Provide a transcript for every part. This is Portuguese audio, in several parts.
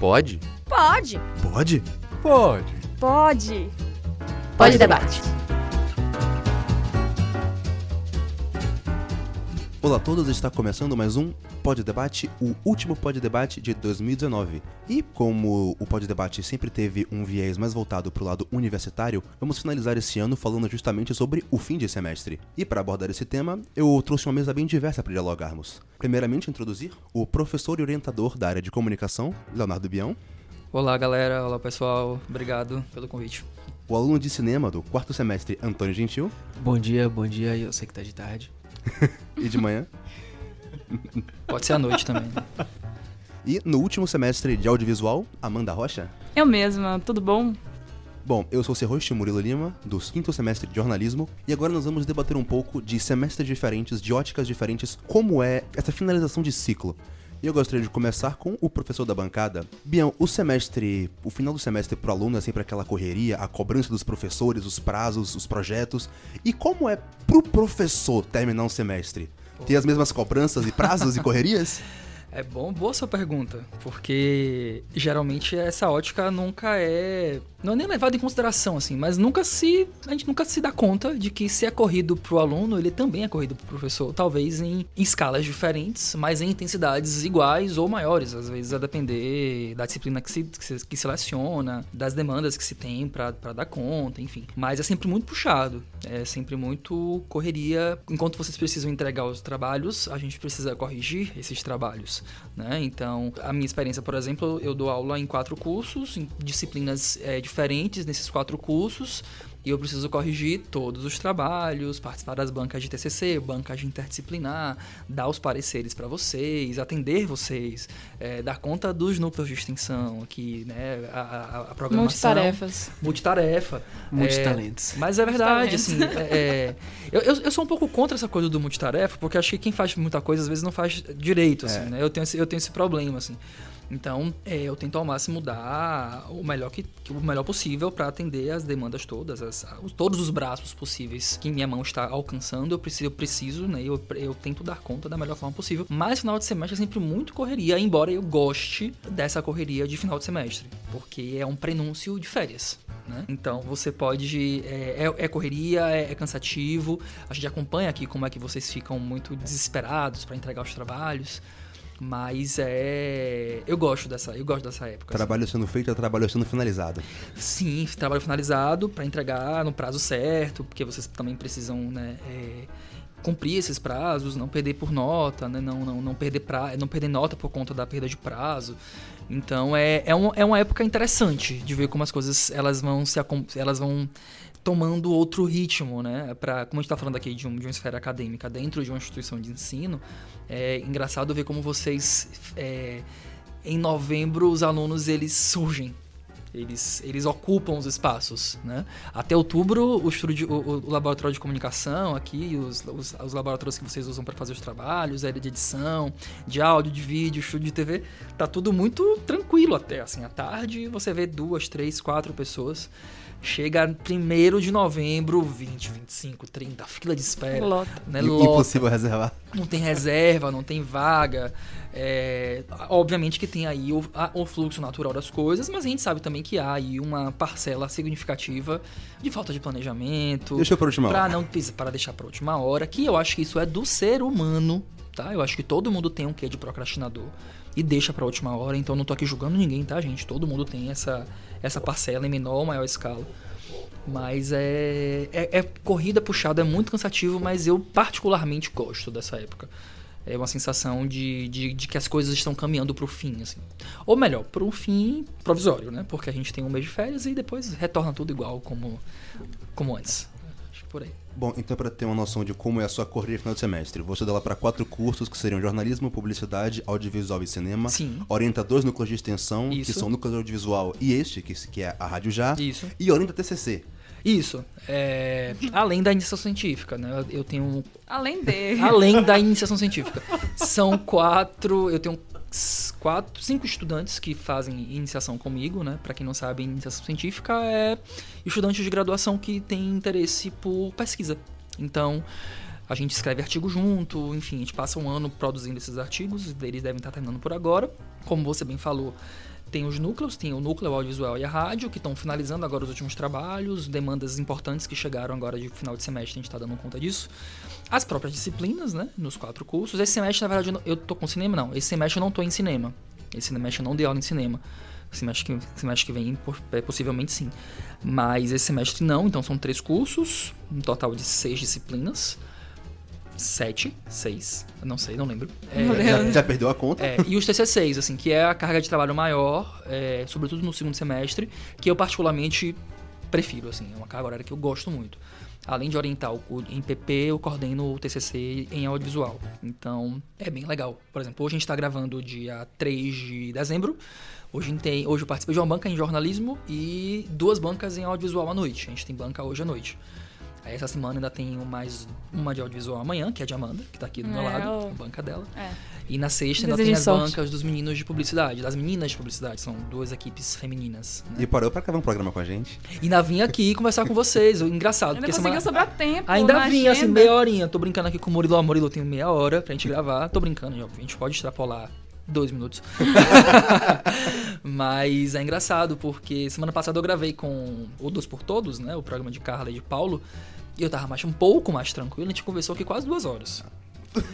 Pode? Pode. Pode? Pode. Pode. Pode debate. Olá a todos, está começando mais um Pod Debate, o último Pod Debate de 2019. E como o Pod Debate sempre teve um viés mais voltado para o lado universitário, vamos finalizar esse ano falando justamente sobre o fim de semestre. E para abordar esse tema, eu trouxe uma mesa bem diversa para dialogarmos. Primeiramente, introduzir o professor e orientador da área de comunicação, Leonardo Bião. Olá, galera. Olá, pessoal. Obrigado pelo convite. O aluno de cinema do quarto semestre, Antônio Gentil. Bom dia, bom dia. Eu sei que tá de tarde. e de manhã. Pode ser à noite também. E no último semestre de audiovisual, Amanda Rocha. Eu mesma, tudo bom? Bom, eu sou o seu host, Murilo Lima, do quinto semestre de jornalismo, e agora nós vamos debater um pouco de semestres diferentes, de óticas diferentes, como é essa finalização de ciclo. E eu gostaria de começar com o professor da bancada. Bião, o semestre, o final do semestre pro aluno é sempre aquela correria, a cobrança dos professores, os prazos, os projetos. E como é pro professor terminar um semestre? Tem as mesmas cobranças e prazos e correrias? É bom, boa sua pergunta, porque geralmente essa ótica nunca é, não é nem levada em consideração assim, mas nunca se, a gente nunca se dá conta de que se é corrido pro aluno, ele também é corrido pro professor, talvez em, em escalas diferentes, mas em intensidades iguais ou maiores, às vezes a depender da disciplina que se, que se, que seleciona, das demandas que se tem para dar conta, enfim. Mas é sempre muito puxado, é sempre muito correria. Enquanto vocês precisam entregar os trabalhos, a gente precisa corrigir esses trabalhos. Né? Então, a minha experiência, por exemplo, eu dou aula em quatro cursos, em disciplinas é, diferentes nesses quatro cursos, e eu preciso corrigir todos os trabalhos, participar das bancas de TCC, bancas de interdisciplinar, dar os pareceres para vocês, atender vocês, é, dar conta dos núcleos de extensão aqui, né, a, a, a programação. Multitarefas. Multitarefa. Multitalentos. É, mas é verdade, assim, é, eu, eu sou um pouco contra essa coisa do multitarefa, porque acho que quem faz muita coisa às vezes não faz direito, assim, né, eu tenho, esse, eu tenho esse problema, assim. Então, é, eu tento ao máximo dar o melhor, que, que o melhor possível para atender as demandas todas, as, os, todos os braços possíveis que minha mão está alcançando. Eu preciso, eu preciso né? Eu, eu tento dar conta da melhor forma possível. Mas final de semestre é sempre muito correria, embora eu goste dessa correria de final de semestre, porque é um prenúncio de férias. Né? Então você pode. É, é, é correria, é, é, cansativo. A gente acompanha aqui como é que vocês ficam muito desesperados para entregar os trabalhos. Mas é. Eu gosto dessa, eu gosto dessa época. Trabalho assim. sendo feito é trabalho sendo finalizado. Sim, trabalho finalizado para entregar no prazo certo, porque vocês também precisam, né? É, cumprir esses prazos, não perder por nota, né? não, não, não, perder pra, não perder nota por conta da perda de prazo. Então é, é, um, é uma época interessante de ver como as coisas elas vão se elas vão tomando outro ritmo, né? Pra, como a gente está falando aqui de, um, de uma esfera acadêmica dentro de uma instituição de ensino, é engraçado ver como vocês, é, em novembro, os alunos eles surgem. Eles, eles ocupam os espaços, né? Até outubro, o, estúdio, o, o laboratório de comunicação aqui, os, os, os laboratórios que vocês usam para fazer os trabalhos, área de edição, de áudio, de vídeo, estúdio de TV, tá tudo muito tranquilo até, assim. À tarde, você vê duas, três, quatro pessoas Chega 1 de novembro, 20, 25, 30, fila de espera. Lota. Né? Lota. Impossível reservar. Não tem reserva, não tem vaga. É, obviamente que tem aí o, a, o, fluxo natural das coisas, mas a gente sabe também que há aí uma parcela significativa de falta de planejamento. Deixa para última pra hora. Não, para deixar para última hora, que eu acho que isso é do ser humano, tá? Eu acho que todo mundo tem um quê de procrastinador e deixa para última hora, então não tô aqui julgando ninguém, tá, gente? Todo mundo tem essa essa parcela em menor ou maior escala. Mas é, é, é, corrida puxada, é muito cansativo, mas eu particularmente gosto dessa época. É uma sensação de, de, de que as coisas estão caminhando para o fim, assim. Ou melhor, um fim provisório, né? Porque a gente tem um mês de férias e depois retorna tudo igual como, como antes. Por aí. Bom, então para ter uma noção de como é a sua corrida final de semestre, você dá lá para quatro cursos que seriam jornalismo, publicidade, audiovisual e cinema. Sim. Orienta dois núcleos de extensão, Isso. que são núcleo audiovisual e este, que, que é a Rádio Já. Isso. E orienta TCC. Isso. É, além da iniciação científica, né? Eu tenho. Além de. Além da iniciação científica. São quatro. Eu tenho quatro, cinco estudantes que fazem iniciação comigo, né? Para quem não sabe, iniciação científica é estudantes de graduação que têm interesse por pesquisa. Então, A gente escreve artigo junto, enfim, a gente passa um ano produzindo esses artigos, eles devem estar terminando por agora. Como você bem falou, tem os núcleos, tem o núcleo audiovisual e a rádio, que estão finalizando agora os últimos trabalhos, demandas importantes que chegaram agora de final de semestre, a gente está dando conta disso. As próprias disciplinas, né, nos quatro cursos. Esse semestre, na verdade, eu tô com cinema, não. Esse semestre eu não tô em cinema. Esse semestre eu não dei aula em cinema. Semestre que, semestre que vem, é, possivelmente sim. Mas esse semestre não, então são três cursos, um total de seis disciplinas. Sete? Seis? Eu não sei, não lembro. É. Já, já perdeu a conta? é, e os TCCs, assim, que é a carga de trabalho maior, é, sobretudo no segundo semestre, que eu particularmente prefiro, assim, é uma carga horária que eu gosto muito. Além de orientar o, em PP, eu coordeno o TCC em audiovisual. Então, é bem legal. Por exemplo, hoje a gente está gravando dia 3 de dezembro. Hoje, tem, hoje eu participei de uma banca em jornalismo e duas bancas em audiovisual à noite. A gente tem banca hoje à noite. Aí essa semana ainda tenho mais uma de audiovisual amanhã, que é a de Amanda, que tá aqui do meu É, lado, ó. a banca dela. É. E na sexta ainda Desejo tem as sorte. bancas dos meninos de publicidade, das meninas de publicidade, são duas equipes femininas. né? E parou pra gravar um programa com a gente. E ainda vim aqui conversar com vocês, engraçado, Ainda conseguiu semana... sobrar tempo. Ainda na vim, assim, agenda. meia horinha. Tô brincando aqui com o Murilo. Ó, Murilo, tenho meia hora pra gente gravar. Tô brincando, a gente pode extrapolar dois minutos. Mas é engraçado, porque semana passada eu gravei com o Dos por Todos, né? O programa de Carla e de Paulo. E eu tava mais, um pouco mais tranquilo. A gente conversou aqui quase duas horas.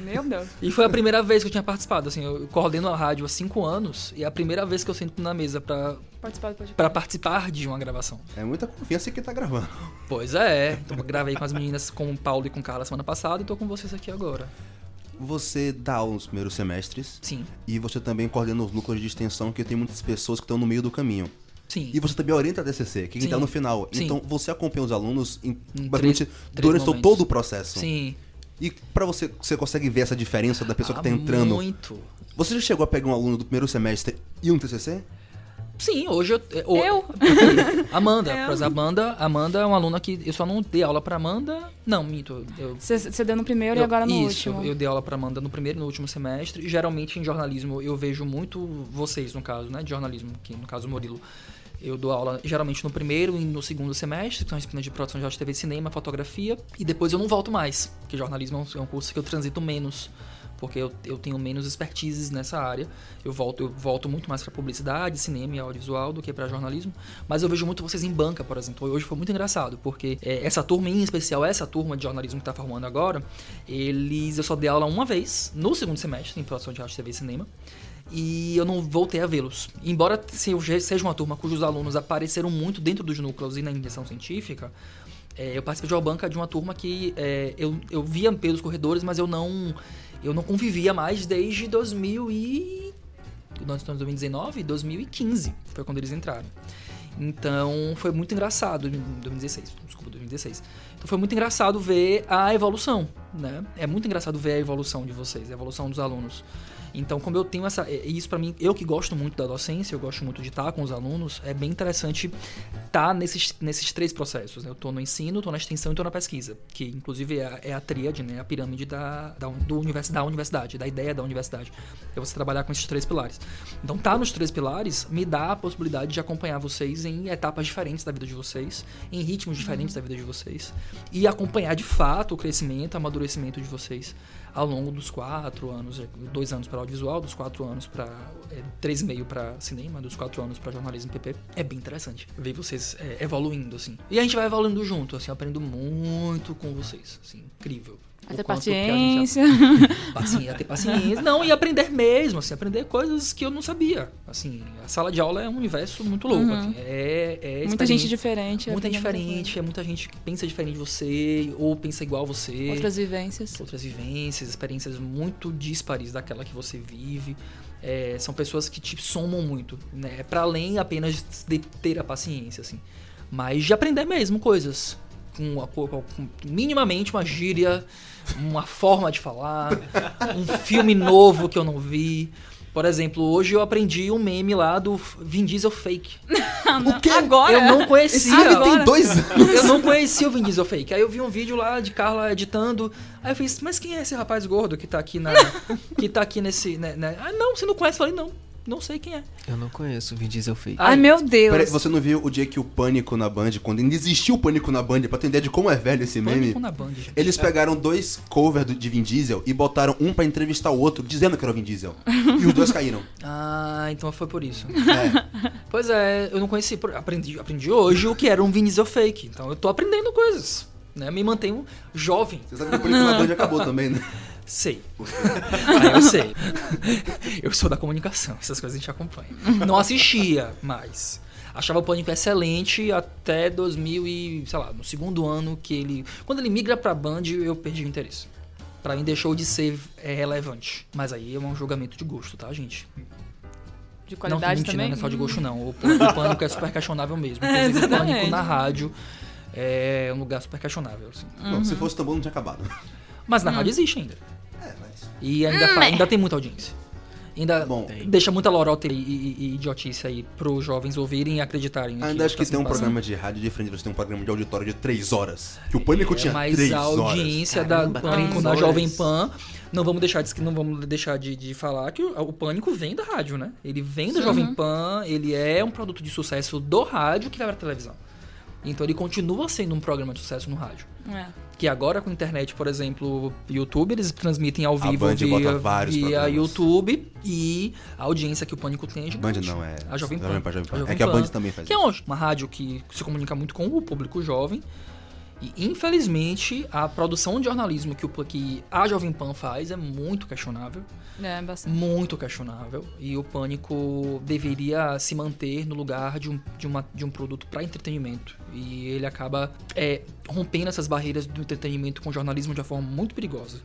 Meu Deus. E foi a primeira vez que eu tinha participado. Assim, eu coordeno a rádio há cinco anos. E é a primeira vez que eu sento na mesa pra, Participar pra participar de uma gravação. É muita confiança que tá gravando. Pois é. Então, eu gravei com as meninas, com o Paulo e com Carla semana passada. E tô com vocês aqui agora. Você dá aula nos primeiros semestres Sim, e você também coordena os núcleos de extensão, que tem muitas pessoas que estão no meio do caminho. sim. E você também orienta a TCC, que Sim. tá no final. Sim. Então você acompanha os alunos em, Em basicamente três- durante todo o processo. Sim. E pra você, você consegue ver essa diferença da pessoa Ah, que tá entrando. Muito. Você já chegou a pegar um aluno do primeiro semestre e um TCC? Sim, hoje eu. é, Eu? Amanda, Eu. exemplo, Amanda, Amanda é uma aluna que eu só não dei aula pra Amanda. Não, minto. Você, deu no primeiro e eu- agora no isso, último. eu dei aula pra Amanda no primeiro e no último semestre. E geralmente em jornalismo eu vejo muito vocês, no caso, né? De jornalismo, que no caso o Murilo. Eu dou aula geralmente no primeiro e no segundo semestre, que são as disciplinas de produção de áudio, TV, cinema, fotografia. E depois eu não volto mais, porque jornalismo é um- é um curso que eu transito menos. Porque eu, eu tenho menos expertises nessa área. Eu volto, eu volto muito mais para publicidade, cinema e audiovisual do que para jornalismo. Mas eu vejo muito vocês em banca, por exemplo. Hoje foi muito engraçado, porque é, essa turma em especial, essa turma de jornalismo que está formando agora, eles eu só dei aula uma vez no segundo semestre em produção de áudio, TV e cinema. E eu não voltei a vê-los. Embora se- seja uma turma cujos alunos apareceram muito dentro dos núcleos e na iniciação científica, é, eu participei de uma banca de uma turma que é, eu, eu via pelos corredores, mas eu não eu não convivia mais desde 2000 e nós estamos em 2019, 2015 foi quando eles entraram. Então foi muito engraçado, em 2016, desculpa, 2016. Então foi muito engraçado ver a evolução, né? É muito engraçado ver a evolução de vocês, a evolução dos alunos. Então, como eu tenho essa. e Isso pra mim, eu que gosto muito da docência, eu gosto muito de estar com os alunos, é bem interessante estar nesses, nesses três processos. Né? Eu tô no ensino, tô na extensão e tô na pesquisa. Que inclusive é a, é a tríade, né? A pirâmide da, da, do univers, da universidade, da ideia da universidade. É você trabalhar com esses três pilares. Então, tá nos três pilares me dá a possibilidade de acompanhar vocês em etapas diferentes da vida de vocês, em ritmos diferentes da vida de vocês, e acompanhar de fato o crescimento, o amadurecimento de vocês ao longo dos quatro anos, é, dois anos para audiovisual, dos quatro anos para é, três e meio para cinema, dos quatro anos para jornalismo PP. É bem interessante ver vocês é, evoluindo assim. E a gente vai evoluindo junto, assim, aprendo muito com vocês, assim, incrível. Ter que a gente paciência. Paciência, ter paciência. Não, e aprender mesmo, assim, aprender coisas que eu não sabia. Assim, a sala de aula é um universo muito louco. Uhum. assim, é, é Muita gente diferente. Muita diferente, é muita gente que pensa diferente de você, ou pensa igual a você. Outras vivências. outras vivências, experiências muito díspares daquela que você vive. É, são pessoas que te somam muito, né? Para além apenas de ter a paciência, assim. Mas de aprender mesmo coisas. Com, a- com- com minimamente uma gíria, uma forma de falar, um filme novo que eu não vi. Por exemplo, hoje eu aprendi um meme lá do Vin Diesel fake. O quê? Agora? Eu não Esse conhecia. filme tem Agora. dois anos. Eu não conhecia o Vin Diesel fake. Aí eu vi um vídeo lá de Carla editando. Aí eu fiz, mas quem é esse rapaz gordo que tá aqui na. que tá aqui nesse. Né, né? Ah, não, você não conhece? Eu falei, não. Não sei quem é. Eu não conheço o Vin Diesel fake. Ai, meu Deus. Peraí, você não viu o dia que o Pânico na Band, quando ainda existiu o Pânico na Band, pra ter ideia de como é velho esse meme? Pânico na Band, gente. Eles pegaram dois covers de Vin Diesel e botaram um pra entrevistar o outro, dizendo que era o Vin Diesel. E os dois caíram. Ah, então foi por isso. É. Pois é, eu não conheci, aprendi, aprendi hoje o que era um Vin Diesel fake. Então eu tô aprendendo coisas, né? Me mantenho jovem. Você sabe que o Pânico na Band acabou também, né? Sei. Ah, eu sei. Eu sou da comunicação, essas coisas a gente acompanha. Não assistia, mas achava o Pânico excelente até 2000 e, sei lá, no segundo ano que ele... Quando ele migra pra Band, eu perdi o interesse. Pra mim deixou de ser é, relevante. Mas aí é um julgamento de gosto, tá, gente? De não, qualidade mentira, também? não é só de gosto não. O, o Pânico é super questionável mesmo. Inclusive o Pânico na rádio é um lugar super questionável, assim. Bom, se fosse tão bom, não tinha acabado. Mas na rádio existe ainda. É, mas... E ainda, fa- ainda tem muita audiência. Ainda Bom, deixa muita lorota e, e- e idiotice aí pros jovens ouvirem e acreditarem. ainda acho que tá tem um sendo passado. programa de rádio diferente, você tem um programa de auditório de três horas. Que o Pânico É, tinha mas três a horas. audiência Caramba, da Pânico na horas. Jovem Pan. Não vamos deixar de, não vamos deixar de, de falar que o, o Pânico vem da rádio, né? Ele vem da Jovem Pan, ele é um produto de sucesso do rádio que vai pra televisão. Então ele continua sendo um programa de sucesso no rádio. É. Que agora com a internet, por exemplo, YouTube, eles transmitem ao A vivo Band bota via, via. YouTube e a audiência que o Pânico tem é Band gigante. não, é. A Jovem Pan. Pan, Jovem Pan. A Jovem É que a Pan, Band também faz Que é uma rádio que se comunica muito com o público jovem. E, infelizmente, a produção de jornalismo que, o, que a Jovem Pan faz é muito questionável. É, bastante. Muito questionável. E o Pânico deveria se manter no lugar de um, de uma, de um produto para entretenimento. E ele acaba é, rompendo essas barreiras do entretenimento com o jornalismo de uma forma muito perigosa.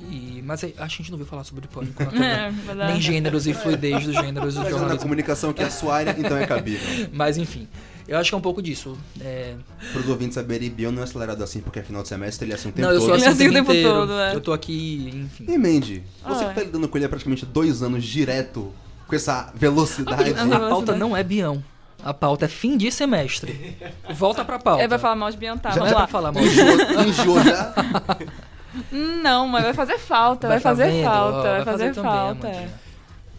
E, mas é, a gente não ouviu falar sobre Pânico na TV. É, verdade. Nem gêneros e fluidez dos gêneros do Mas na jornalismo. comunicação, que é a sua área, então é cabível. Mas enfim, eu acho que é um pouco disso. É, Para os ouvintes saberem, Bion não é acelerado assim, porque é final de semestre, ele é assim o tempo não, eu todo. sou assim Ele o é assim o tempo inteiro. todo, é. Eu tô aqui, enfim. E Mandy, você Ah, que tá lidando com ele há praticamente dois anos direto, com essa velocidade. A não. pauta não é Bião. A pauta é fim de semestre. Volta pra pauta. É, vai falar mal de Biantar, Já vamos lá. falar mal. Já. Não, mas vai fazer falta, vai, tá fazer vendo? falta, Ó, vai fazer, também, falta. é. Amandinha.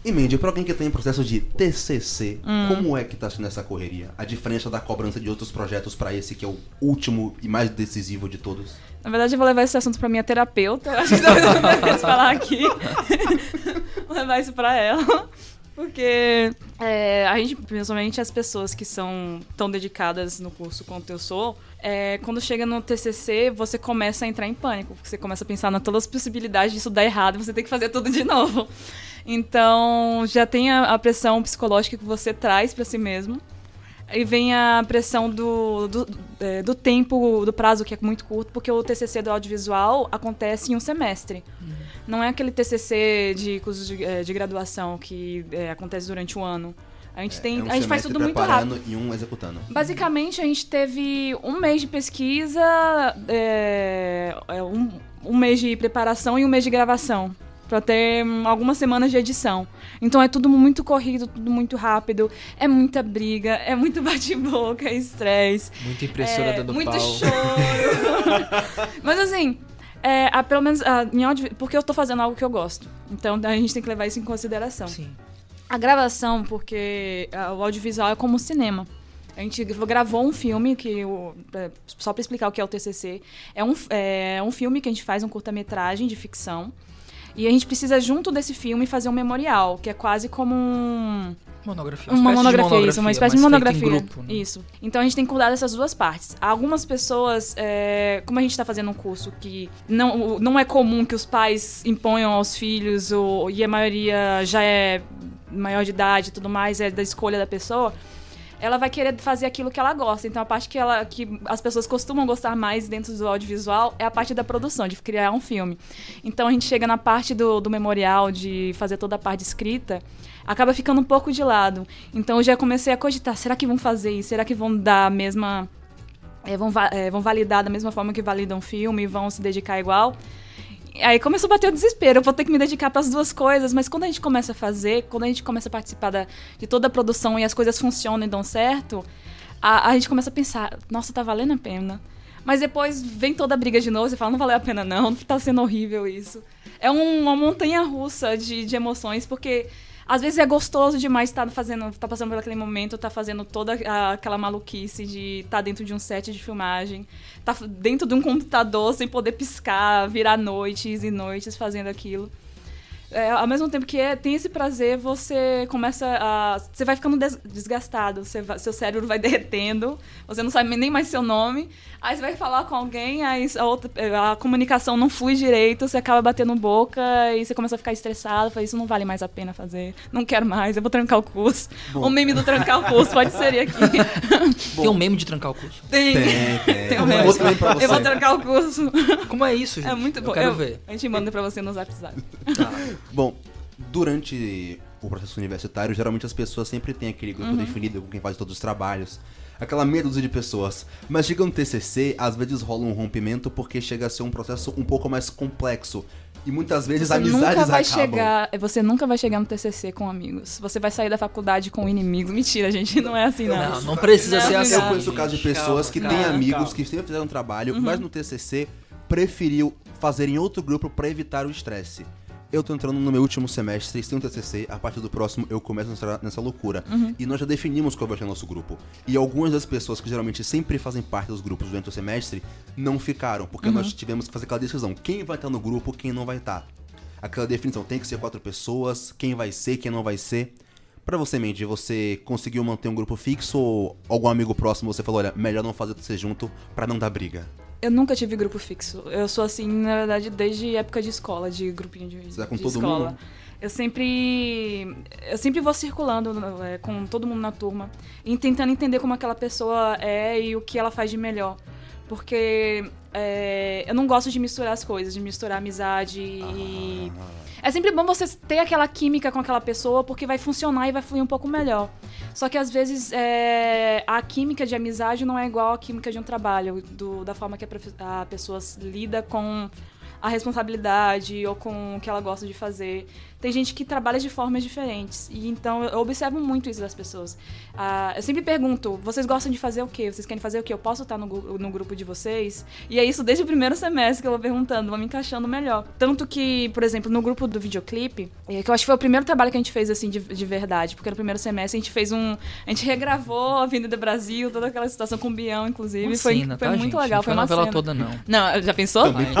E Mandy, pra alguém que tá em processo de TCC, Hum. como é que tá sendo essa correria? A diferença da cobrança de outros projetos pra esse que é o último e mais decisivo de todos? Na verdade, eu vou levar esse assunto pra minha terapeuta. Acho que talvez eu não devesse falar aqui. vou levar isso pra ela. Porque é, a gente, principalmente as pessoas que são tão dedicadas no curso quanto eu sou, é, quando chega no TCC, você começa a entrar em pânico. Você começa a pensar nas todas as possibilidades disso dar errado e você tem que fazer tudo de novo. Então, já tem a, a pressão psicológica que você traz pra si mesmo. E vem a pressão do, do, é, do tempo, do prazo que é muito curto, porque o TCC do audiovisual acontece em um semestre. Não é aquele TCC de curso de, é, de graduação que é, acontece durante o ano. A gente, tem, É um a gente faz tudo muito rápido. e um executando. Basicamente, a gente teve um mês de pesquisa, é, é, um, um mês de preparação e um mês de gravação. Pra ter algumas semanas de edição. Então é tudo muito corrido, tudo muito rápido. É muita briga, é muito bate-boca, é estresse. Muita impressora é, dando muito pau. choro. Mas assim, é, a- pelo menos a minha audi- porque eu tô fazendo algo que eu gosto. Então a gente tem que levar isso em consideração. Sim. A gravação, porque ah, o audiovisual é como o cinema. A gente gravou um filme que, o- é, só pra explicar o que é o TCC, é um, é um filme que a gente faz um curta-metragem de ficção. E a gente precisa, junto desse filme, fazer um memorial, que é quase como um, Monografia. uma espécie de monografia, isso, uma espécie de monografia. Em grupo, né? Isso. Então a gente tem que cuidar dessas duas partes. Algumas pessoas, é, como a gente está fazendo um curso que não, não é comum que os pais imponham aos filhos, ou, e a maioria já é maior de idade e tudo mais, é da escolha da pessoa. Ela vai querer fazer aquilo que ela gosta. Então a parte que, ela, que as pessoas costumam gostar mais dentro do audiovisual é a parte da produção, de criar um filme. Então a gente chega na parte do, do memorial, de fazer toda a parte escrita, acaba ficando um pouco de lado. Então eu já comecei a cogitar, será que vão fazer isso? Será que vão dar a mesma... é, vão, é, vão validar da mesma forma que validam um filme e vão se dedicar igual? Aí começou a bater o desespero, eu vou ter que me dedicar para as duas coisas, mas quando a gente começa a fazer, quando a gente começa a participar da- de toda a produção e as coisas funcionam e dão certo, a, a gente começa a pensar, nossa, tá valendo a pena. Mas depois vem toda a briga de novo e fala, não valeu a pena não, tá sendo horrível isso. É um- uma montanha russa de, de emoções, porque Às vezes é gostoso demais estar fazendo, tá passando por aquele momento, tá fazendo toda aquela maluquice de estar dentro de um set de filmagem, tá f- dentro de um computador sem poder piscar, virar noites e noites fazendo aquilo. É, ao mesmo tempo que é- tem esse prazer, você começa a. Você vai ficando des- desgastado, você vai- seu cérebro vai derretendo, você não sabe nem mais seu nome. Aí você vai falar com alguém, aí a, outra- a comunicação não flui direito, você acaba batendo boca e você começa a ficar estressado. Fala, isso não vale mais a pena fazer, não quero mais, eu vou trancar o curso. Bom. O meme do trancar o curso pode ser aqui. Tem um meme de trancar o curso. Tem. Tem, tem. Tem um Eu vou também pra você. Eu vou trancar o curso. Como é isso, gente? É muito bom. Eu quero Eu- ver. A gente manda pra você no zap zap. Tá. Bom, durante o processo universitário, geralmente as pessoas sempre têm aquele grupo definido com quem faz todos os trabalhos. Aquela meia dúzia de pessoas. Mas chega no TCC, às vezes rola um rompimento porque chega a ser um processo um pouco mais complexo. E muitas vezes Você amizades nunca vai acabam. chegar, você nunca vai chegar no TCC com amigos. Você vai sair da faculdade com inimigos. Mentira, gente, não é assim não. Não, não precisa Não, ser não. assim. Eu conheço o caso de pessoas que têm calma, amigos calma. que sempre fizeram trabalho, Uhum. mas no TCC preferiu fazer em outro grupo pra evitar o estresse. Eu tô entrando no meu último semestre, sem um TCC, a partir do próximo eu começo nessa, nessa loucura. Uhum. E nós já definimos qual vai ser o nosso grupo. E algumas das pessoas que geralmente sempre fazem parte dos grupos durante o semestre não ficaram, porque Uhum. nós tivemos que fazer aquela decisão, quem vai estar no grupo, quem não vai estar. Aquela definição, tem que ser quatro pessoas, quem vai ser, quem não vai ser. Pra você, Mandy, você conseguiu manter um grupo fixo ou algum amigo próximo você falou, olha, melhor não fazer você junto pra não dar briga? Eu nunca tive grupo fixo. Eu sou assim, na verdade, desde época de escola, de grupinho de, Você é com de todo escola. mundo? Eu sempre. Eu sempre vou circulando é, com todo mundo na turma e tentando entender como aquela pessoa é e o que ela faz de melhor. Porque é, eu não gosto de misturar as coisas, de misturar amizade e. É sempre bom você ter aquela química com aquela pessoa porque vai funcionar e vai fluir um pouco melhor. Só que às vezes é, a química de amizade não é igual à química de um trabalho, do- da forma que a, a pessoa lida com a responsabilidade ou com o que ela gosta de fazer. Tem gente que trabalha de formas diferentes. E então eu observo muito isso das pessoas. Ah, eu sempre pergunto: vocês gostam de fazer o quê? Vocês querem fazer o quê? Eu posso estar no, no grupo de vocês? E é isso desde o primeiro semestre que eu vou perguntando, vou me encaixando melhor. Tanto que, por exemplo, no grupo do videoclipe, eh, que eu acho que foi o primeiro trabalho que a gente fez assim de, de verdade, porque no primeiro semestre a gente fez um. A gente regravou a Avenida Brasil, toda aquela situação com o Bião, inclusive. Uma foi cena, foi tá, muito gente? legal, Não foi uma novela cena. toda, não. Não, já pensou? A gente,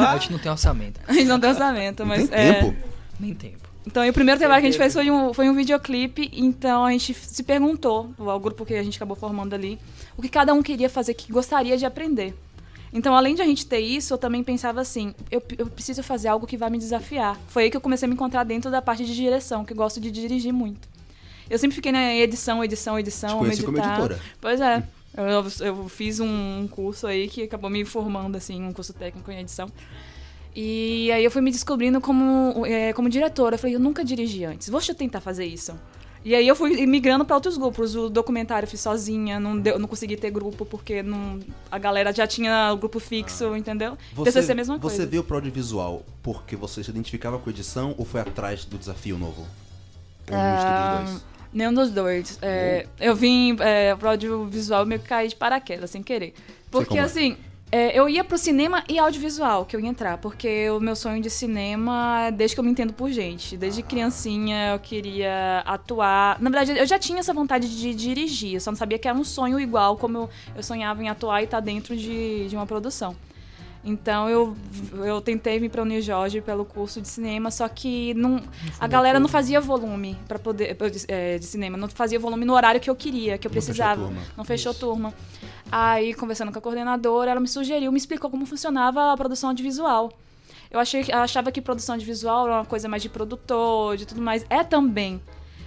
a gente não tem orçamento. A gente não tem orçamento, mas. Tem é, tempo? Nem tempo. Então, o primeiro trabalho que a gente fez foi um, foi um videoclipe, então a gente se perguntou, o grupo que a gente acabou formando ali, o que cada um queria fazer, que gostaria de aprender. Então, além de a gente ter isso, eu também pensava assim, eu, eu preciso fazer algo que vai me desafiar. Foi aí que eu comecei a me encontrar dentro da parte de direção, que eu gosto de dirigir muito. Eu sempre fiquei na edição, edição, edição, Te como editora. Pois é. Eu, eu fiz um curso aí que acabou me formando, assim, um curso técnico em edição. E aí eu fui me descobrindo como, é, como diretora. Eu falei, eu nunca dirigi antes, vou tentar fazer isso. E aí eu fui migrando para outros grupos. O documentário eu fiz sozinha, não, deu, não consegui ter grupo porque não, a galera já tinha o grupo fixo, entendeu? TCC é a mesma você coisa. viu pro audiovisual porque você se identificava com edição ou foi atrás do desafio novo? Ou um misto Ah, dos dois? Nenhum dos dois. É, eu vim é, pro audiovisual meio que cair de paraquedas, sem querer. Porque, é. É, eu ia pro cinema e audiovisual que eu ia entrar. Porque o meu sonho de cinema desde que eu me entendo por gente. Desde criancinha eu queria atuar. Na verdade, eu já tinha essa vontade de dirigir. Eu só não sabia que era um sonho igual como eu, eu sonhava em atuar e estar dentro de, de uma produção. Então eu, eu tentei vir para o New Jorge pelo curso de cinema, só que não, a galera não fazia volume para poder é, de cinema, não fazia volume no horário que eu queria, que eu Não precisava. Não fechou turma. Aí conversando com a coordenadora, ela me sugeriu, me explicou como funcionava a produção audiovisual. Eu achei, eu achava que produção audiovisual era uma coisa mais de produtor, de tudo mais. É também.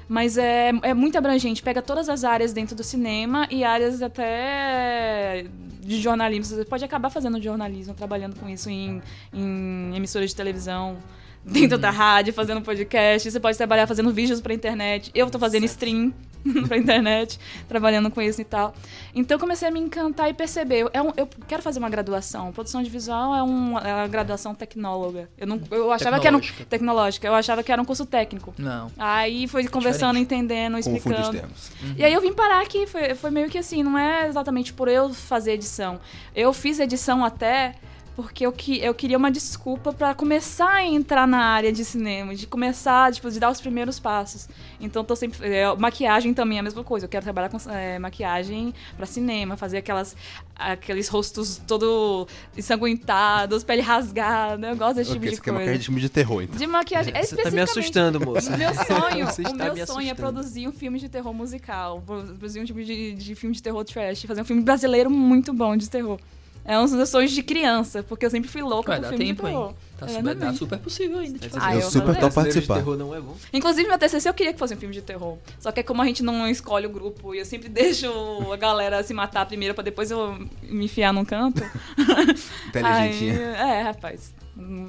Mas é, é muito abrangente, pega todas as áreas dentro do cinema e áreas até de jornalismo. Você pode acabar fazendo jornalismo, trabalhando com isso em, em emissoras de televisão, dentro da rádio, fazendo podcast. Você pode trabalhar fazendo vídeos pra internet. Eu tô fazendo stream pra internet, trabalhando com isso e tal. Então eu comecei a me encantar e perceber. É um, eu quero fazer uma graduação. Produção de visual é, um, é uma graduação tecnóloga. Eu, não, eu achava que era um, Tecnológica. Eu achava que era um curso técnico. Não. Aí foi conversando, entendendo, Confunde os explicando. termos. E aí eu vim parar aqui, foi, foi meio que assim, não é exatamente por eu fazer edição. Eu fiz edição até porque eu, que, eu queria uma desculpa pra começar a entrar na área de cinema, de começar, tipo, de dar os primeiros passos. Então tô sempre. é, maquiagem também é a mesma coisa. Eu quero trabalhar com é, maquiagem pra cinema, fazer aquelas, aqueles rostos todo ensanguentados, pele rasgada. Eu gosto desse tipo Ok, de você quer coisa. maquiagem de filme de terror, então. De maquiagem. É Você tá me assustando, moça. o meu sonho, o meu me sonho é produzir um filme de terror musical. Produzir um tipo de, de filme de terror trash. Fazer um filme brasileiro muito bom de terror. É um dos meus sonhos de criança, porque eu sempre fui louca Vai por filme tempo de terror. ainda. Tá É, super, dá super possível ainda. Tipo, Ah, eu eu super de participar. terror não é bom. Inclusive, meu TCC eu queria fazer um filme de terror. Só que como a gente não escolhe o grupo e eu sempre deixo a galera se matar primeiro pra depois eu me enfiar num canto. Inteligentinha. Aí, é, rapaz. Hum,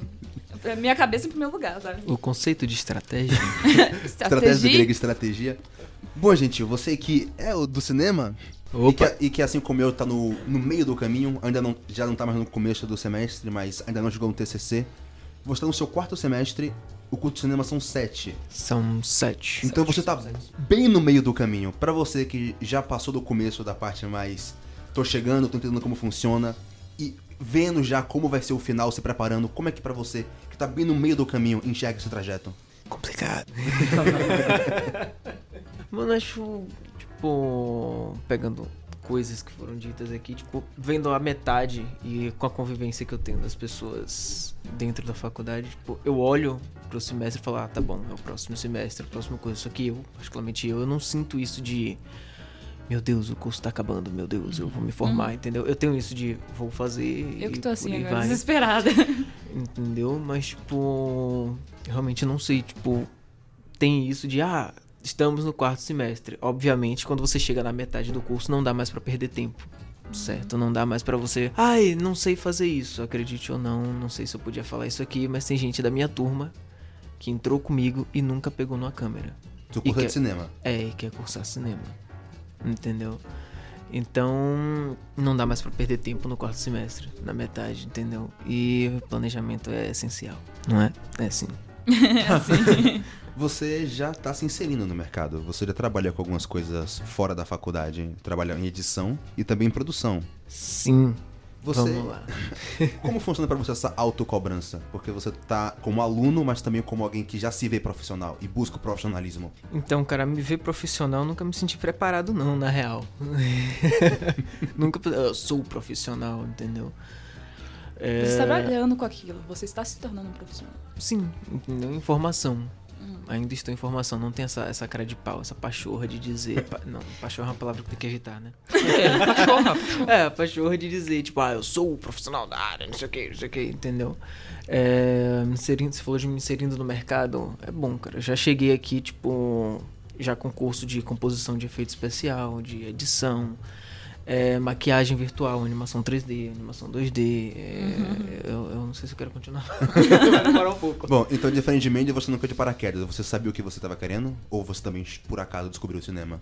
Minha cabeça em primeiro lugar, sabe? O conceito de estratégia. Estratégia grega, estratégia. Bom, gente, você que é o do cinema e que, e que, assim como eu tá no, no meio do caminho, ainda não, já não tá mais no começo do semestre, mas ainda não chegou no TCC. Você tá no seu quarto semestre, o curso de cinema são sete. São sete. Então você tá bem no meio do caminho. Pra você que já passou do começo da parte mais tô chegando, tô entendendo como funciona e vendo já como vai ser o final, se preparando, como é que pra você que tá bem no meio do caminho enxerga esse trajeto? complicado. Mano, acho, tipo, pegando coisas que foram ditas aqui, tipo, vendo a metade e com a convivência que eu tenho das pessoas dentro da faculdade, tipo, eu olho pro semestre e falo, ah, tá bom, é o próximo semestre, é a próxima coisa. Só que eu, particularmente eu, eu não sinto isso de. Meu Deus, o curso tá acabando, meu Deus, eu vou me formar, entendeu? Eu tenou isso de vou fazer. Eu que tô assim agora, vai. desesperada. Entendeu? Mas, tipo, realmente não sei, tipo, tem isso de, ah, estamos no quarto semestre. Obviamente, quando você chega na metade do curso, não dá mais pra perder tempo. Certo? Não dá mais pra você, ai, não sei fazer isso, acredite ou não, não sei se eu podia falar isso aqui, mas tem gente da minha turma que entrou comigo e nunca pegou numa câmera. Seu E curso é que- de cinema. É, e quer cursar cinema. Entendeu? Então, não dá mais pra perder tempo no quarto semestre, na metade, entendeu? E o planejamento é essencial, não é? É sim. assim. Você já tá se inserindo no mercado. Você já trabalha com algumas coisas fora da faculdade. Trabalha em edição e também em produção. Sim. Você, Vamos lá. como funciona pra você essa autocobrança? Porque você tá como aluno, mas também como alguém que já se vê profissional e busca o profissionalismo. Então, cara, me ver profissional, nunca me senti preparado, não, na real. nunca. Eu sou profissional, entendeu? É, Você está trabalhando com aquilo, você está se tornando um profissional. Sim, entendeu? Informação. Ainda estou em formação, não tem essa, essa cara de pau, essa pachorra de dizer. pa- não, pachorra é uma palavra que tem que evitar, né? É, pachorra. É, pachorra de dizer, tipo, ah, eu sou o profissional da área, não sei o que, não sei o que, entendeu? É, me inserindo, você falou de me inserindo no mercado, é bom, cara. Eu já cheguei aqui, tipo, já com curso de composição de efeito especial, de edição, é, maquiagem virtual, animação 3D, animação 2D. é, eu, eu não sei se eu quero continuar. Parar um pouco. Bom, então diferentemente você não caiu de paraquedas. Você sabia o que você tava querendo? Ou você também, por acaso, descobriu o cinema?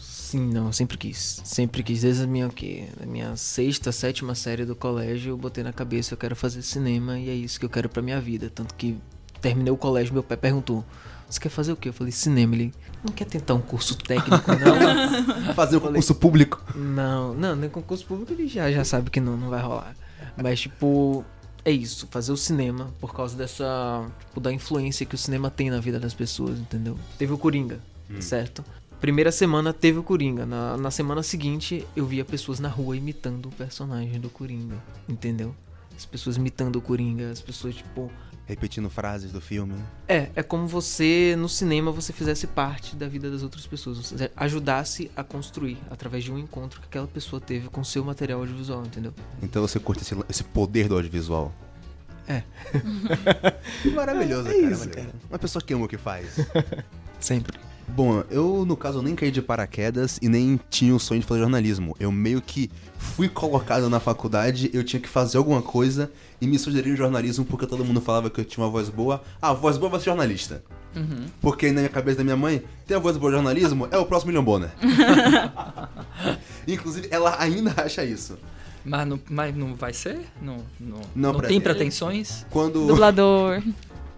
Sim, não, eu sempre quis. Sempre quis. Desde a minha, o quê? Da minha sexta, sétima série do colégio, eu botei na cabeça, eu quero fazer cinema e é isso que eu quero pra minha vida. Tanto que terminei o colégio, meu pai perguntou, você quer fazer o quê? Eu falei, cinema. Ele, não quer tentar um curso técnico, não? Fazer o concurso público. não, não, nem concurso público ele já, já sabe que não, não vai rolar. Mas, tipo, é isso, fazer o cinema por causa dessa, tipo, da influência que o cinema tem na vida das pessoas, entendeu? Teve o Coringa, certo? Primeira semana teve o Coringa. Na, na semana seguinte, eu via pessoas na rua imitando o personagem do Coringa, entendeu? As pessoas imitando o Coringa, as pessoas, tipo. Repetindo frases do filme. É, é como você, no cinema, você fizesse parte da vida das outras pessoas. Você ajudasse a construir através de um encontro que aquela pessoa teve com seu material audiovisual, entendeu? Então você curte esse, esse poder do audiovisual. É. Maravilhoso, É cara, isso, maravilhoso. cara. Uma pessoa que ama o que faz. Sempre. Bom, eu, no caso, nem caí de paraquedas e nem tinha o sonho de fazer jornalismo. Eu meio que fui colocado na faculdade, eu tinha que fazer alguma coisa e me sugeriram jornalismo porque todo mundo falava que eu tinha uma voz boa. Ah, voz boa vai ser jornalista. Uhum. Porque na minha cabeça da minha mãe, tem a voz boa de jornalismo, é o próximo William Bonner. Inclusive, ela ainda acha isso. Mas não, mas não vai ser? Não, não, Não não, tem pretensões? Quando Dublador.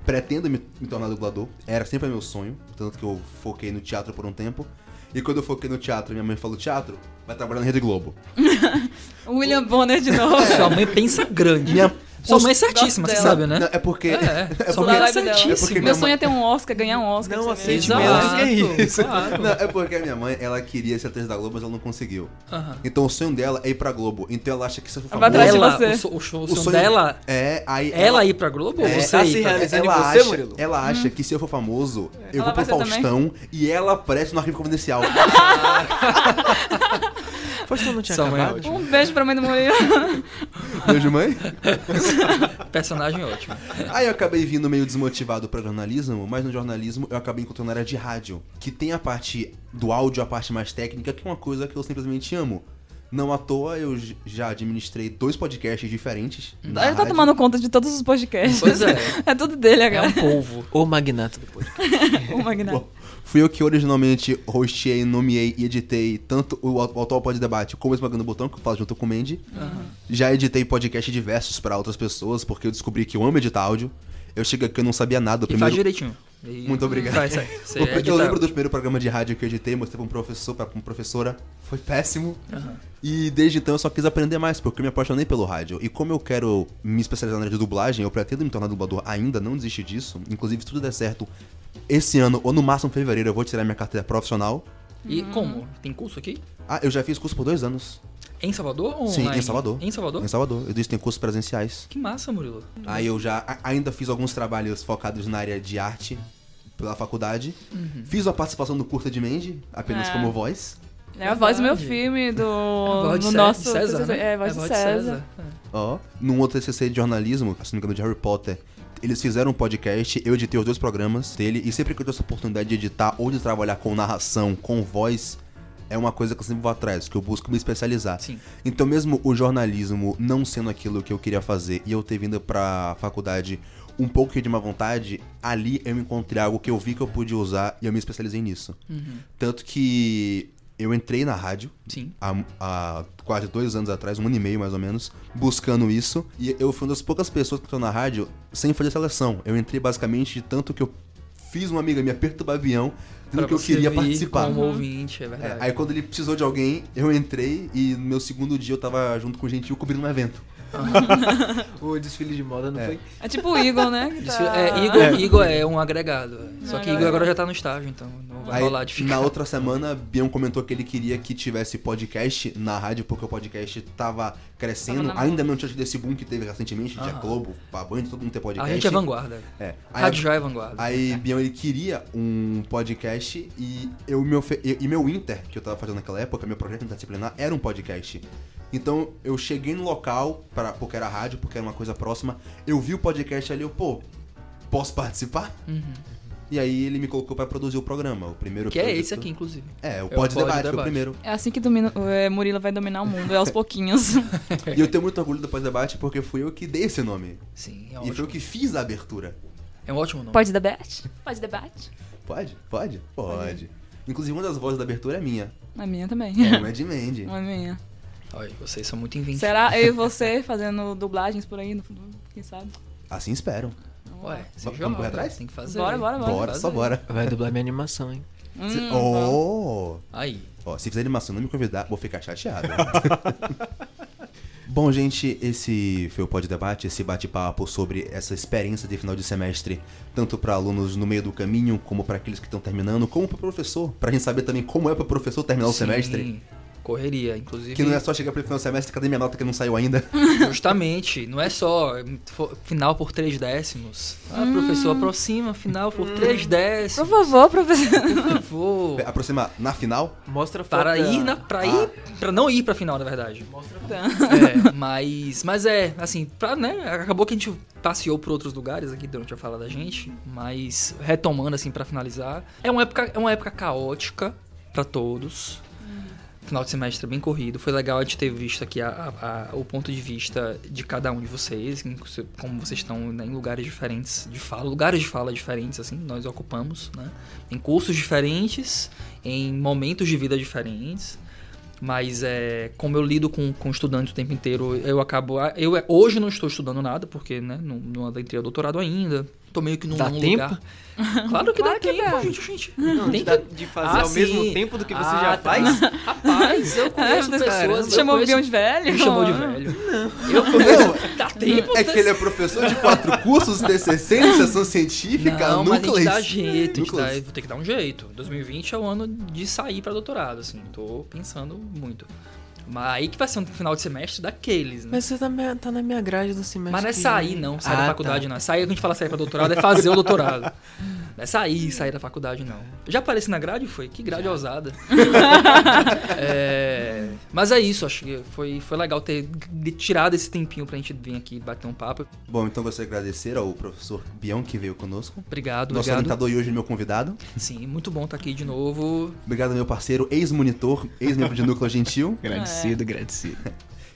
Pretendo me, me tornar dublador, era sempre meu sonho, tanto que eu foquei no teatro por um tempo. E quando eu foquei no teatro, minha mãe falou: teatro, vai trabalhar na Rede Globo. William Bonner de novo. Sua mãe pensa grande. Minha- Sua mãe é certíssima, você sabe, né? Não, é porque. É, é sua porque- mãe é dela. certíssima. É porque minha Meu sonho é ter um Oscar, ganhar um Oscar. Não aceite Exato, é isso? claro. Não, é porque a minha mãe, ela queria ser atriz da Globo, mas ela não conseguiu. Aham. Então o sonho dela é ir pra Globo. Então ela acha que se eu for famoso... atrás de Ela, você. o, so- o, so- o O sonho sonho- dela, É, aí... ela ir pra Globo É, você tá ir pra ela, você, acha, Murilo? ela acha que se eu for famoso, eu Ela vou pro Faustão e ela aparece no arquivo confidencial. Faustão não tinha Sua mãe é acabado? Um beijo pra mãe do Murilo. Beijo, mãe. Personagem ótimo. Aí eu acabei vindo meio desmotivado pra jornalismo, mas no jornalismo eu acabei encontrando a área de rádio, que tem a parte do áudio, a parte mais técnica, que é uma coisa que eu simplesmente amo. Não à toa, eu já administrei dois podcasts diferentes. na Ele tá rádio. tomando conta de todos os podcasts. Pois é. É tudo dele É agora. um polvo. O magnata do podcast. O Magnata. Fui eu que originalmente hosteei, nomeei e editei tanto o, atual Pod Debate como o Esmagando o Botão, que eu faço junto com o Mandy. Já editei podcast diversos pra outras pessoas, porque eu descobri que eu amo editar áudio. Eu cheguei aqui eu não sabia nada. O E faz primeiro... direitinho. E Muito obrigado. Faz certo. Você eu lembro do primeiro programa de rádio que eu editei, mostrei pra um professor, pra uma professora. Foi péssimo. Aham. E desde então eu só quis aprender mais, porque eu me apaixonei pelo rádio. E como eu quero me especializar na área de dublagem, eu pretendo me tornar dublador ainda, não desisti disso. Inclusive, se tudo der certo, esse ano, ou no máximo fevereiro, eu vou tirar minha carteira profissional. E como? Tem curso aqui? Ah, eu já fiz curso por dois anos. Em Salvador ou Sim, online? em Salvador. Em Salvador? Em Salvador. Eu disse que tem cursos presenciais. Que massa, Murilo. Aí eu já a- ainda fiz alguns trabalhos focados na área de arte pela faculdade. Fiz uma participação no Curta de Mandy, apenas É. como voz. É a voz do meu Verdade. filme, do, a de do Cé- nosso. César, né? É, a voz de César. É. Ó, num outro TCC de jornalismo, se não me engano, de Harry Potter, eles fizeram um podcast, eu editei os dois programas dele, e sempre que eu tenho essa oportunidade de editar ou de trabalhar com narração, com voz, é uma coisa que eu sempre vou atrás, que eu busco me especializar. Sim. Então, mesmo o jornalismo não sendo aquilo que eu queria fazer e eu ter vindo pra faculdade um pouco de má vontade, ali eu encontrei algo que eu vi que eu podia usar e eu me especializei nisso. Uhum. Tanto que eu entrei na rádio, há, há quase dois anos atrás, um ano e meio mais ou menos, buscando isso. E eu fui uma das poucas pessoas que estão na rádio sem fazer seleção. Eu entrei basicamente de tanto que eu fiz uma amiga minha perturbar avião, Pra que eu queria participar. Como ouvinte, é É, verdade. aí quando ele precisou de alguém, eu entrei e no meu segundo dia eu tava junto com o Gentil cobrindo um evento. O desfile de moda não É. foi? É tipo o Igor, né? que tá- é, Igor, Igor é um agregado. é. Só que Não, Igor agora já tá no estágio, então não vai Aí, rolar de ficar. na outra semana, Bion comentou que ele queria que tivesse podcast na rádio, porque o podcast tava crescendo. Tava Ainda não tinha tido esse boom que teve recentemente, de a Aham. Globo, a Band, todo mundo ter A podcast. gente é vanguarda. É. Aí, Rádio já é vanguarda. Aí, Bion, ele queria um podcast e eu me ofe... e e meu Inter, que eu tava fazendo naquela época, meu projeto interdisciplinar, era um podcast. Então, eu cheguei no local, pra, porque era rádio, porque era uma coisa próxima, eu vi o podcast ali, eu, pô, posso participar? Uhum. E aí ele me colocou pra produzir o programa, o primeiro Que é produto- esse aqui, inclusive. É, o É o Pod Pod Debate, foi o Debate. primeiro. É assim que domina, é, Murilo vai dominar o mundo, é aos pouquinhos. E eu tenho muito orgulho do Pod Debate porque fui eu que dei esse nome. Sim, é e ótimo. foi eu que fiz a abertura. É um ótimo nome. Pode debate? Pode debate? Pode? Pode? Pode. Inclusive, uma das vozes da abertura é minha. A minha também. É uma de Mandy. A minha. Olha, vocês são muito inventivos. Será eu e você fazendo dublagens por aí no futuro? Quem sabe? Assim espero. Ué, você Vamos joga, correr atrás? Tem que fazer. Bora, bora, bora. Bora, só bora. Vai dublar minha animação, hein? Se- Hum, oh! Aí. Ó, se fizer animação e não me convidar, vou ficar chateado. Bom, gente, esse foi o Pod Debate, esse bate-papo sobre essa experiência de final de semestre, tanto para alunos no meio do caminho, como para aqueles que estão terminando, como para professor, pra gente saber também como é para professor terminar o Sim, semestre. Correria, inclusive. Que não é só chegar pro final do semestre, cadê minha nota que não saiu ainda? Justamente, não é só final por três décimos. Ah, professor, aproxima final por três Por décimos. favor, professor. Por favor. Aproximar na final? Mostra a Para ir na. Pra ir. Pra não ir pra final, na verdade. Mostra É, mas. Mas é, assim, pra, né? Acabou que a gente passeou por outros lugares aqui durante a fala da gente. Mas retomando, assim, pra finalizar. É uma época, é uma época caótica pra todos. Final de semestre bem corrido. Foi legal a gente ter visto aqui a- a- a- o ponto de vista de cada um de vocês, como vocês estão né, em lugares diferentes de fala, lugares de fala diferentes, assim, nós ocupamos, né? Em cursos diferentes, em momentos de vida diferentes. Mas é, como eu lido com, com estudantes o tempo inteiro, eu acabo. Eu hoje não estou estudando nada, porque né, não, não adentrei o doutorado ainda. Tô meio que num, Dá num tempo? lugar. Claro que Claro dá que tempo, dá. gente, gente. Não, Tem de, que- de fazer Ah, ao mesmo sim. tempo do que você Ah, já tá. faz? Rapaz, eu conheço Você pessoas. eu Chamou o conheço- de velho? Me chamou de velho. Eu conheço. Dá tempo. É que ele é professor de quatro cursos, TCC, iniciação científica, Não, mas a gente núcleos. dá jeito, a gente Núcleos. dá, vou ter que dar um jeito. 2020 é o ano de sair pra doutorado, assim, tô pensando muito. Mas aí que vai ser um final de semestre daqueles, né? Mas você tá, me- tá na minha grade do semestre. Mas não é sair, não. Sair Ah, da faculdade, tá. não. É sair, a gente fala sair pra doutorado, é fazer o doutorado. É sair, sair da faculdade, não. Já apareci na grade? Foi? Que grade ousada. É, Mas é isso, acho que foi, foi legal ter de- tirado esse tempinho pra gente vir aqui bater um papo. Bom, então gostaria de agradecer ao professor Bion que veio conosco. Obrigado, Nosso obrigado. orientador e hoje meu convidado. Sim, muito bom estar aqui de novo. Obrigado, meu parceiro, ex-monitor, ex-membro de Núcleo Gentil. Agradecido, agradecido.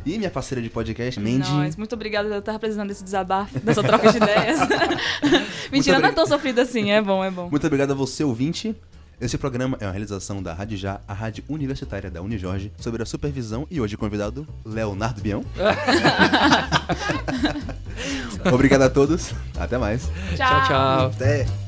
E minha parceira de podcast, Mandy. Nós, muito obrigada por estar representando esse desabafo, dessa troca de ideias. Mentira, não é tão sofrida assim, é bom, é bom. Muito obrigado a você, ouvinte. Esse programa é uma realização da Rádio Já, a rádio universitária da Unijorge, sobre a supervisão e hoje convidado, Leonardo Bion. Obrigado a todos. Até mais. tchau. tchau. Até.